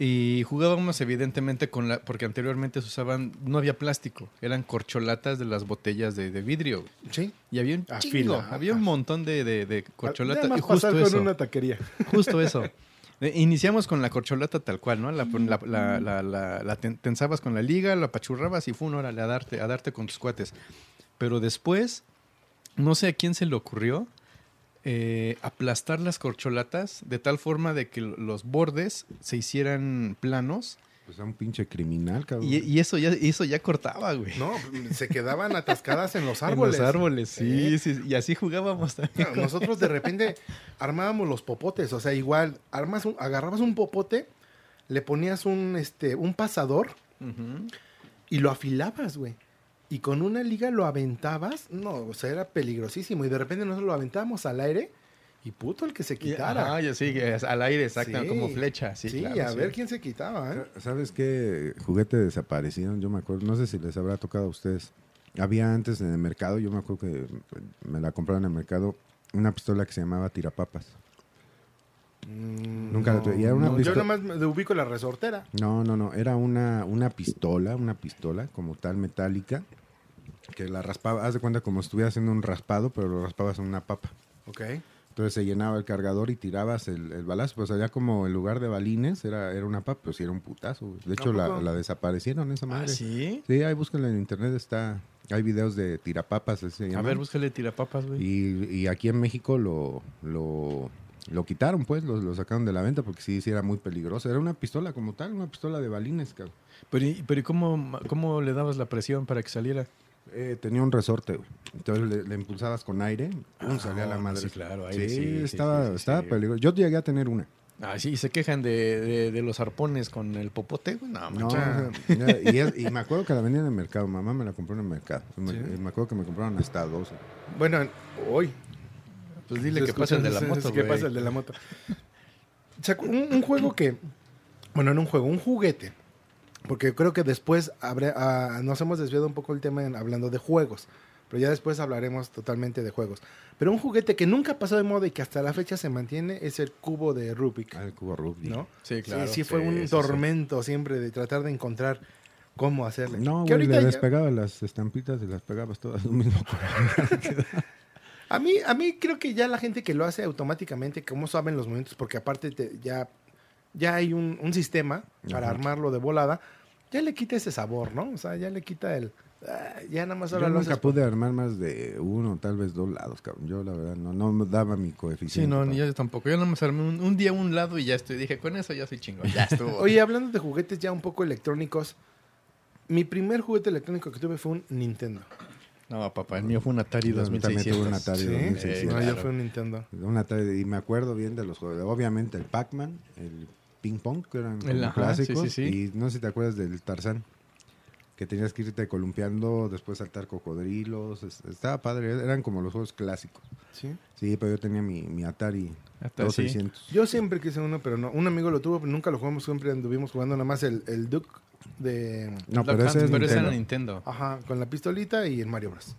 Y jugábamos evidentemente con la... Porque anteriormente se usaban... No había plástico. Eran corcholatas de las botellas de, de vidrio. Sí. Y había un A chingo. Había un montón de, de, de corcholatas. Nada más Y justo pasar eso. con una taquería. Justo eso. Eh, Iniciamos con la corcholata tal cual, ¿no? La, la, la, la, la- la ten- tensabas con la liga, la apachurrabas y fue una hora a darte, a darte con tus cuates. Pero después, no sé a quién se le ocurrió eh, aplastar las corcholatas de tal forma de que los bordes se hicieran planos Pues a un pinche criminal, cabrón. y, y eso, ya, eso ya cortaba, güey. No, se quedaban atascadas en los En árboles. los árboles, sí, Sí. sí, Y así jugábamos también. No, Nosotros de repente armábamos los popotes, o sea, igual, armas un- agarrabas un popote, le ponías un, este, un pasador y lo afilabas, güey. Y con una liga lo aventabas, no, o sea, era peligrosísimo. Y de repente nosotros lo aventábamos al aire y puto el que se quitara. Ah, ya sí, al aire, exacto, Sí. como flecha. Sí, Sí, claro, a sí. ver quién se quitaba, ¿eh? ¿Sabes qué juguete desaparecieron? Yo me acuerdo, no sé si les habrá tocado a ustedes. Había antes en el mercado, yo me acuerdo que me la compraron en el mercado, una pistola que se llamaba tirapapas. Mm, Nunca la tuve. Y era una yo pistola- nomás me ubico la resortera. No, no, no, era una, una pistola, una pistola como tal metálica, que la raspaba, haz de cuenta como si estuviera haciendo un raspado, pero lo raspabas en una papa. Ok. Entonces se llenaba el cargador y tirabas el, el balazo. Pues allá como en lugar de balines era, era una papa, pues sí era un putazo. De hecho, ¿A la, la desaparecieron esa madre. ¿Ah, sí? Sí, ahí búsquenla en internet, está... Hay videos de tirapapas, ese se A llama. ver, búscale tirapapas, güey. y, y aquí en México lo, lo, lo quitaron, pues, lo, lo sacaron de la venta porque sí, sí era muy peligroso. Era una pistola como tal, una pistola de balines, cabrón. Pero, ¿y- pero ¿y cómo, cómo le dabas la presión para que saliera? Eh, tenía un resorte, güey. Entonces le, le impulsabas con aire, pum, salía la Ah, madre. sí, claro, Sí, aire, sí, sí, estaba, sí, sí, estaba sí. peligroso. Yo llegué a tener una. Ah, sí, se quejan de, de, de los arpones con el popote, güey. No, No, y, es- y me acuerdo que la vendían en el mercado. Mamá me la compró en el mercado. Me, Sí. me acuerdo que me compraron hasta 12. Bueno, hoy. Pues dile que pase el de la moto, Que pasa el de la moto. Un juego que. Bueno, no un juego, un juguete. Porque creo que después habrá- ah, nos hemos desviado un poco el tema en- hablando de juegos. Pero ya después hablaremos totalmente de juegos. Pero un juguete que nunca pasó de moda y que hasta la fecha se mantiene es el cubo de Rubik. Ah, el cubo rugby. ¿No? Sí, claro. Sí, sí fue un sí. tormento siempre de tratar de encontrar cómo hacerle. No, Que güey, le ahorita ya- despegabas las estampitas y las pegabas todas tú mismo. A mí, a mí creo que ya la gente que lo hace automáticamente, como saben los movimientos, porque aparte te- ya, ya hay un, un sistema para Ajá. armarlo de volada, ya le quita ese sabor, ¿no? O sea, ya le quita el... ah, ya nada más Yo ahora lo nunca haces pude armar más de uno, tal vez dos lados, cabrón. Yo, la verdad, no, no me daba mi Sí, coeficiente. no, pa- ni yo tampoco. Yo no me armé un, un día un lado y ya estoy. Dije, con eso ya soy chingón. Ya estuvo. Oye, hablando de juguetes ya un poco electrónicos, mi primer juguete electrónico que tuve fue un Nintendo. No, papá, el mío fue un Atari Yo también tuve 2600. un Atari ¿Sí? 2600. No, claro. yo fue un Nintendo. Un Atari, y me acuerdo bien de los juegos. Obviamente el Pac-Man, el Ping Pong, que eran como El- ajá, clásicos. sí, sí, sí. Y no sé si te acuerdas del Tarzán, que tenías que irte columpiando, después saltar cocodrilos. es- Estaba padre, eran como los juegos clásicos. Sí. Sí, pero yo tenía mi, mi Atari Atari, 2600. Yo siempre quise uno, pero no. Un amigo lo tuvo, pero nunca lo jugamos. Siempre anduvimos jugando nada más el, el Duke de... No, pero ese es pero ese era Nintendo. Nintendo. Ajá, con la pistolita y el Mario Bros.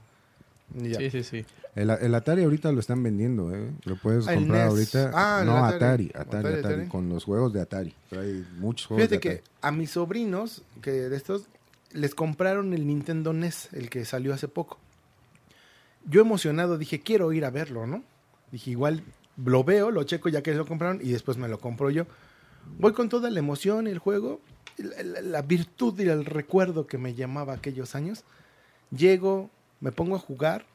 Ya. Sí, sí, sí. El, el Atari ahorita lo están vendiendo, ¿eh? Lo puedes Ah, el comprar NES. ahorita. Ah, no, Atari. Atari, Atari, Atari, Atari, Atari. con los juegos de Atari. Hay muchos juegos Fíjate de que a mis sobrinos, que de estos, les compraron el Nintendo NES, el que salió hace poco. Yo emocionado dije, quiero ir a verlo, ¿no? Dije, igual lo veo, lo checo ya que lo compraron y después me lo compro yo. Voy con toda la emoción el juego, la, la- la virtud y el recuerdo que me llamaba aquellos años. Llego, me pongo a jugar,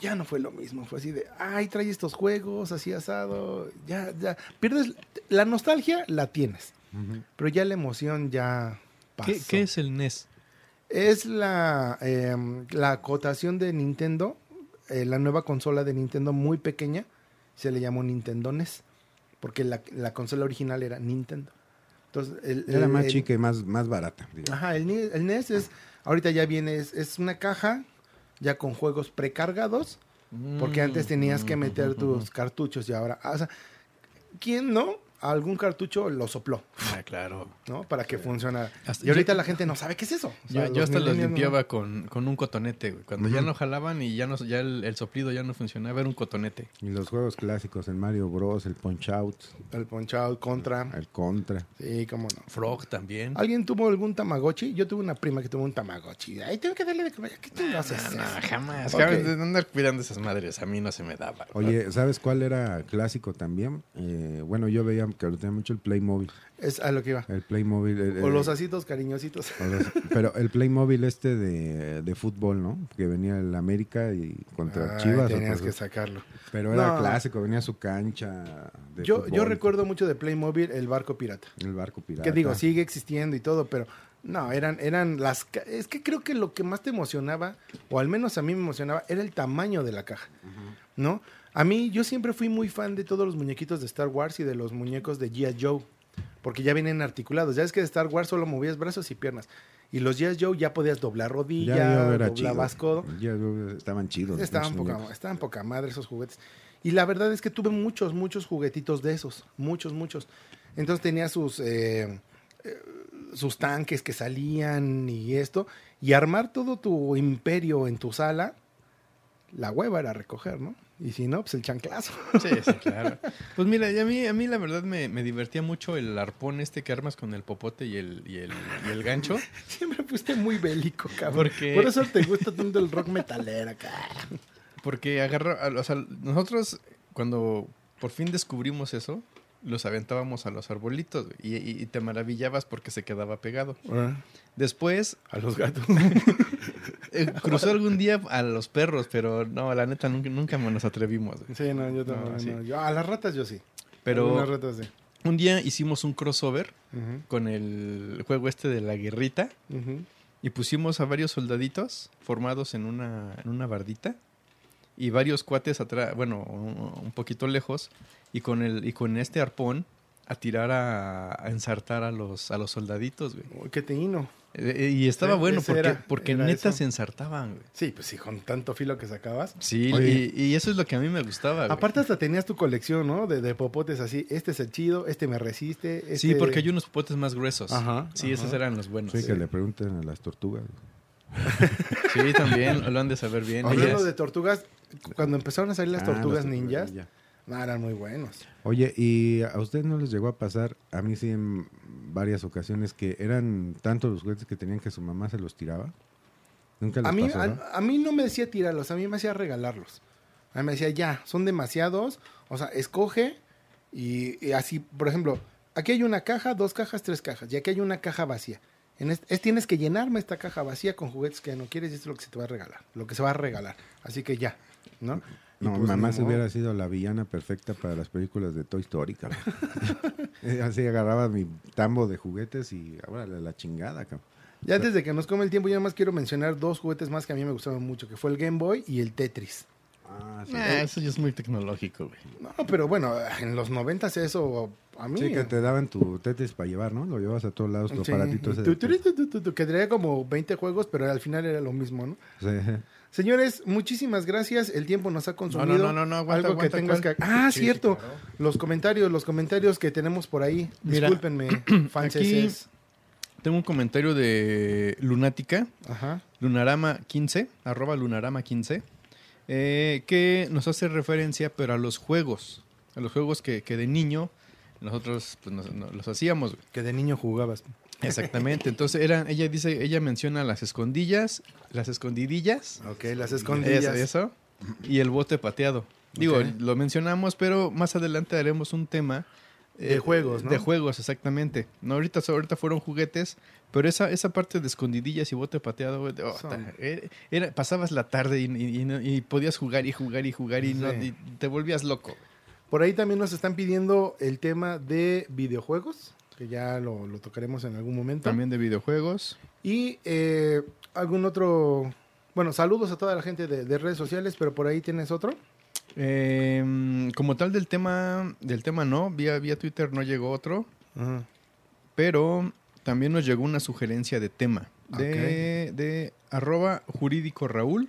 ya no fue lo mismo. Fue así de, ay, trae estos juegos, así asado, ya, ya. Pierdes, la nostalgia la tienes. Pero ya la emoción ya pasó. ¿Qué, qué es el E NES? Es la, eh, la acotación de Nintendo, eh, la nueva consola de Nintendo muy pequeña, se le llamó Nintendo NES, porque la, la consola original era Nintendo. Entonces, el, Era más el- chica y más, más barata. digamos. Ajá, el, NES es, ahorita ya viene, es, es una caja ya con juegos precargados, porque antes tenías que meter tus cartuchos y ahora, ah, o sea, ¿quién no? Algún cartucho lo sopló, Ah, claro. ¿no? Para que funcionara. Hasta- y ahorita yo- la gente no sabe qué es eso. O Yo, sea, yo los hasta los no- limpiaba con, con un cotonete, güey. Cuando ya no jalaban y ya no ya el, el soplido ya no funcionaba, era un cotonete. Y los juegos clásicos, el Mario Bros, el Punch Out, El Punch Out, Contra. el Contra. Sí, cómo no. Frog también. ¿Alguien tuvo algún Tamagotchi? Yo tuve una prima que tuvo un Tamagotchi. Ahí tengo que darle de comer. ¿Qué tú no haces? No, no, jamás. Ok. jamás. De andar cuidando esas madres, a mí no se me daba. Oye, ¿sabes cuál era clásico también? Eh, bueno, yo veía que lo tenía mucho el Playmobil. Es a lo que iba. El Playmobil. el- O los asitos cariñositos. los- pero el Playmobil este de, de fútbol, ¿no? Que venía el América y contra Ay, Chivas. Tenías que sacarlo. Pero era No. clásico, venía su cancha de Yo, yo fútbol, recuerdo mucho de Playmobil el barco pirata. El barco pirata. Que digo, sigue existiendo y todo, pero no, eran, eran las... Es que creo que lo que más te emocionaba, o al menos a mí me emocionaba, era el tamaño de la caja, ¿no? A mí, yo siempre fui muy fan de todos los muñequitos de Star Wars y de los muñecos de G.I. Joe, porque ya vienen articulados. Ya es que de Star Wars solo movías brazos y piernas. Y los G.I. Joe ya podías doblar rodilla, Ya era doblabas chido. codo. Ya estaban chidos. Estaban poca, estaban poca madre esos juguetes. Y la verdad es que tuve muchos, muchos juguetitos de esos. Muchos, muchos. Entonces tenía sus, eh, eh, sus tanques que salían y esto. y armar todo tu imperio en tu sala, la hueva era recoger, ¿no? Y si no, pues el chanclazo. Sí, sí, claro. Pues mira, y a mí, a mí la verdad me, me divertía mucho el arpón este que armas con el popote y el, y el, y el gancho. Siempre fuiste muy bélico, cabrón. Porque- Por eso te gusta tanto el rock metalero acá. Porque agarra, o sea, nosotros cuando por fin descubrimos eso, los aventábamos a los arbolitos y, y- y te maravillabas porque se quedaba pegado. Después A los gatos. Eh, cruzó algún día a los perros, pero no, la neta nunca, nunca nos atrevimos. güey. Sí, no, yo también. No, sí. no. Yo- a las ratas yo sí. Pero ratas sí. un día hicimos un crossover con el juego este de la guerrita ujú. y pusimos a varios soldaditos formados en una, en una bardita y varios cuates atrás, bueno, un, poquito lejos y con el y con este arpón a tirar a, a ensartar a los a los soldaditos, güey. Qué teíno. Eh, y estaba Sí, bueno porque era- porque era neta eso. se ensartaban, güey. Sí, pues sí, con tanto filo que sacabas. Sí, Oye. y, y eso es lo que a mí me gustaba. güey. Aparte hasta tenías tu colección, ¿no? De, de popotes así. Este es el chido, este me resiste. Este... Sí, porque hay unos popotes más gruesos. Ajá, sí, esos eran los buenos. Sí, que le pregunten a las tortugas. Sí, también lo han de saber bien. Hablando ellas. de tortugas, cuando empezaron a salir las Ah, tortugas ninjas, ninja. No, eran muy buenos. Oye, ¿y a usted no les llegó a pasar, a mí sí en varias ocasiones, que eran tantos los juguetes que tenían que su mamá se los tiraba? ¿Nunca les A mí, pasó, no? a, a mí no me decía tirarlos, a mí me hacía regalarlos. A mí me decía, ya, son demasiados, o sea, escoge y, y así, por ejemplo, aquí hay una caja, dos cajas, tres cajas, y aquí hay una caja vacía. En este, es, tienes que llenarme esta caja vacía con juguetes que no quieres y esto es lo que se te va a regalar, lo que se va a regalar. Así que ya, ¿no? No, pues, mamá modo. hubiera sido la villana perfecta para las películas de Toy Story, cabrón. Eh, Así agarraba mi tambo de juguetes y ahora la chingada, cabrón. Ya antes de que nos come el tiempo, yo nada más quiero mencionar dos juguetes más que a mí me gustaron mucho, que fue el Game Boy y el Tetris. Ah, sí. Ah, eso ya es muy tecnológico, güey. No, pero bueno, en los noventas eso a mí... Sí, que te daban tu Tetris para llevar, ¿no? Lo llevas a todos lados, tu Sí, aparatito ese. tu, que como 20 juegos, pero al final era lo mismo, ¿no? Sí. Señores, muchísimas gracias. El tiempo nos ha consumido. no, no, no, aguanta, Algo que aguanta, tengas ¿cuál? que. Ah, Sí, cierto. claro. Los comentarios, los comentarios que tenemos por ahí. Mira, Discúlpenme, aquí- Tengo un comentario de Lunática, Ajá. Lunarama 15, arroba Lunarama 15, eh, que nos hace referencia, pero a los juegos, a los juegos que, que de niño nosotros pues, nos- nos- los hacíamos. Que de niño jugabas. Exactamente. Entonces eran, ella dice, ella menciona las escondillas, las escondidillas, Ok, las escondillas. eso, eso, y el bote pateado. Digo, Ok. lo mencionamos, pero más adelante haremos un tema eh, De juegos, ¿no? De juegos, exactamente. No, ahorita, ahorita fueron juguetes, pero esa, esa parte de escondidillas y bote pateado, oh, Son- ta- era- era- pasabas la tarde y, y- y y podías jugar y jugar y jugar y, no- Sí. y te volvías loco. Por ahí también nos están pidiendo el tema de videojuegos, que ya lo, lo tocaremos en algún momento. También de videojuegos. Y eh, algún otro. Bueno, saludos a toda la gente de, de redes sociales, pero por ahí tienes otro. Eh, como tal del tema, del tema no, vía, vía Twitter no llegó otro, Ajá. pero también nos llegó una sugerencia de tema de, de arroba jurídico Raúl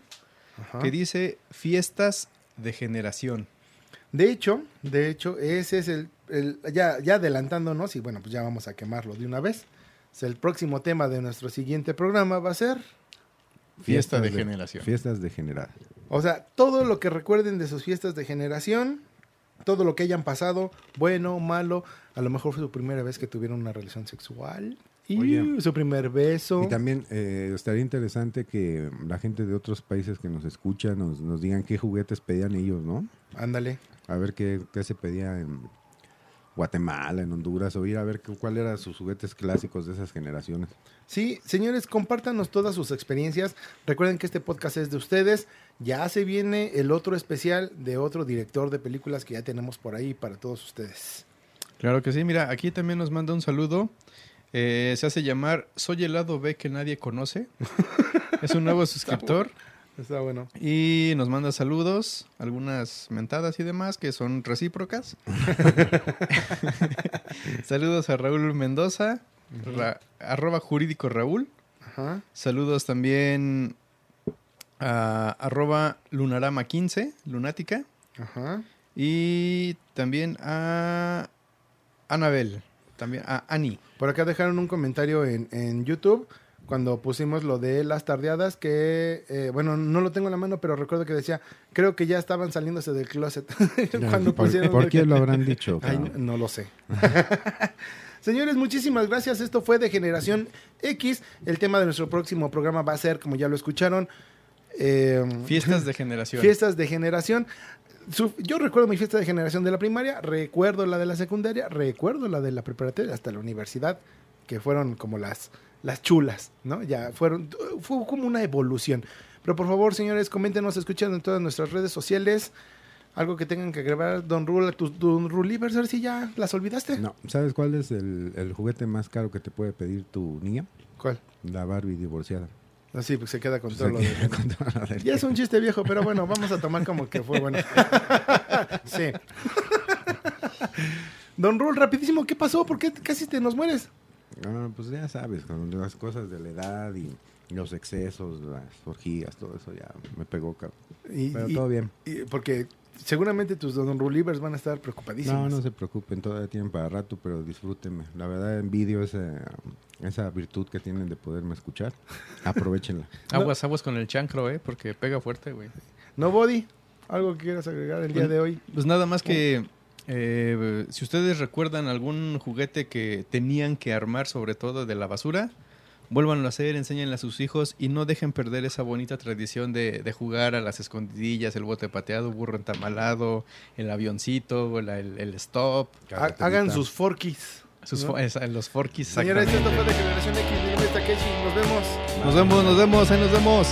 Ajá. que dice fiestas de generación. De hecho, de hecho, ese es el, el- ya, ya adelantándonos, y bueno, pues ya vamos a quemarlo de una vez. O sea, el próximo tema de nuestro siguiente programa va a ser, Fiesta de generación. Fiestas de general. o sea, todo lo que recuerden de sus fiestas de generación, todo lo que hayan pasado, bueno, malo, a lo mejor fue su primera vez que tuvieron una relación sexual, y Oye. su primer beso. Y también eh, estaría interesante que la gente de otros países que nos escucha nos, nos digan qué juguetes pedían ellos, ¿no? Ándale. A ver qué, qué se pedía en Guatemala, en Honduras, o ir a ver qué- cuál eran sus juguetes clásicos de esas generaciones. Sí, señores, compártanos todas sus experiencias. Recuerden que este podcast es de ustedes. Ya se viene el otro especial de otro director de películas que ya tenemos por ahí para todos ustedes. Claro que sí, mira, aquí también nos manda un saludo. Eh, se hace llamar Soy el lado B que nadie conoce. es un nuevo suscriptor Está bueno. y nos manda saludos, algunas mentadas y demás que son recíprocas. saludos a Raúl Mendoza, ra- arroba jurídico Raúl. Saludos también a arroba lunarama15, lunática. Ajá. Y también a Anabel, también a Ani. Por acá dejaron un comentario en, en YouTube cuando pusimos lo de las tardeadas, que, eh, bueno, no lo tengo en la mano, pero recuerdo que decía, creo que ya estaban saliéndose del closet. cuando ¿Por, pusieron por qué que- lo habrán dicho? Ay, no, no lo sé. Señores, muchísimas gracias. Esto fue de Generación X. El tema de nuestro próximo programa va a ser, como ya lo escucharon, eh, Fiestas de generación. fiestas de generación. Yo recuerdo mi fiesta de generación de la primaria, recuerdo la de la secundaria, recuerdo la de la preparatoria hasta la universidad, que fueron como las, las chulas, ¿no? Ya fueron, fue como una evolución. Pero por favor, señores, coméntenos, escuchen en todas nuestras redes sociales. Algo que tengan que agregar, Don Rule, tus Don Rulivers, a ver si ya las olvidaste. No, ¿sabes cuál es el, el juguete más caro que te puede pedir tu niña? ¿Cuál? La Barbie divorciada. Así, pues se queda con Pues todo lo de... con Ya es un chiste viejo, pero bueno, vamos a tomar como que fue bueno. sí. Don Rul, rapidísimo, ¿qué pasó? ¿Por qué casi te nos mueres? Ah, pues ya sabes, con las cosas de la edad y los excesos, las orgías, todo eso ya me pegó, cabrón. Y, Pero y- todo bien. y- porque seguramente tus Don Rulivers van a estar preocupadísimos. No, no se preocupen, todavía tienen para rato, pero disfrútenme. La verdad envidio ese, esa virtud que tienen de poderme escuchar. Aprovechenla. Aguas, aguas con el chancro, ¿eh? Porque pega fuerte, güey. ¿No, Body? ¿Algo que quieras agregar el día Pues- de hoy? Pues nada más que eh, si ustedes recuerdan algún juguete que tenían que armar, sobre todo de la basura, vuélvanlo a hacer, enséñenle a sus hijos y no dejen perder esa bonita tradición de, de jugar a las escondidillas, el bote pateado, burro entamalado, el avioncito, la- el, el stop, Ha- Hagan sus forkies. sus ¿no? fo- esa- los forkis. Señores, esto fue de Generación X. Mi nombre es Takeshi. Nos vemos. Nos vemos, nos vemos, ahí nos vemos.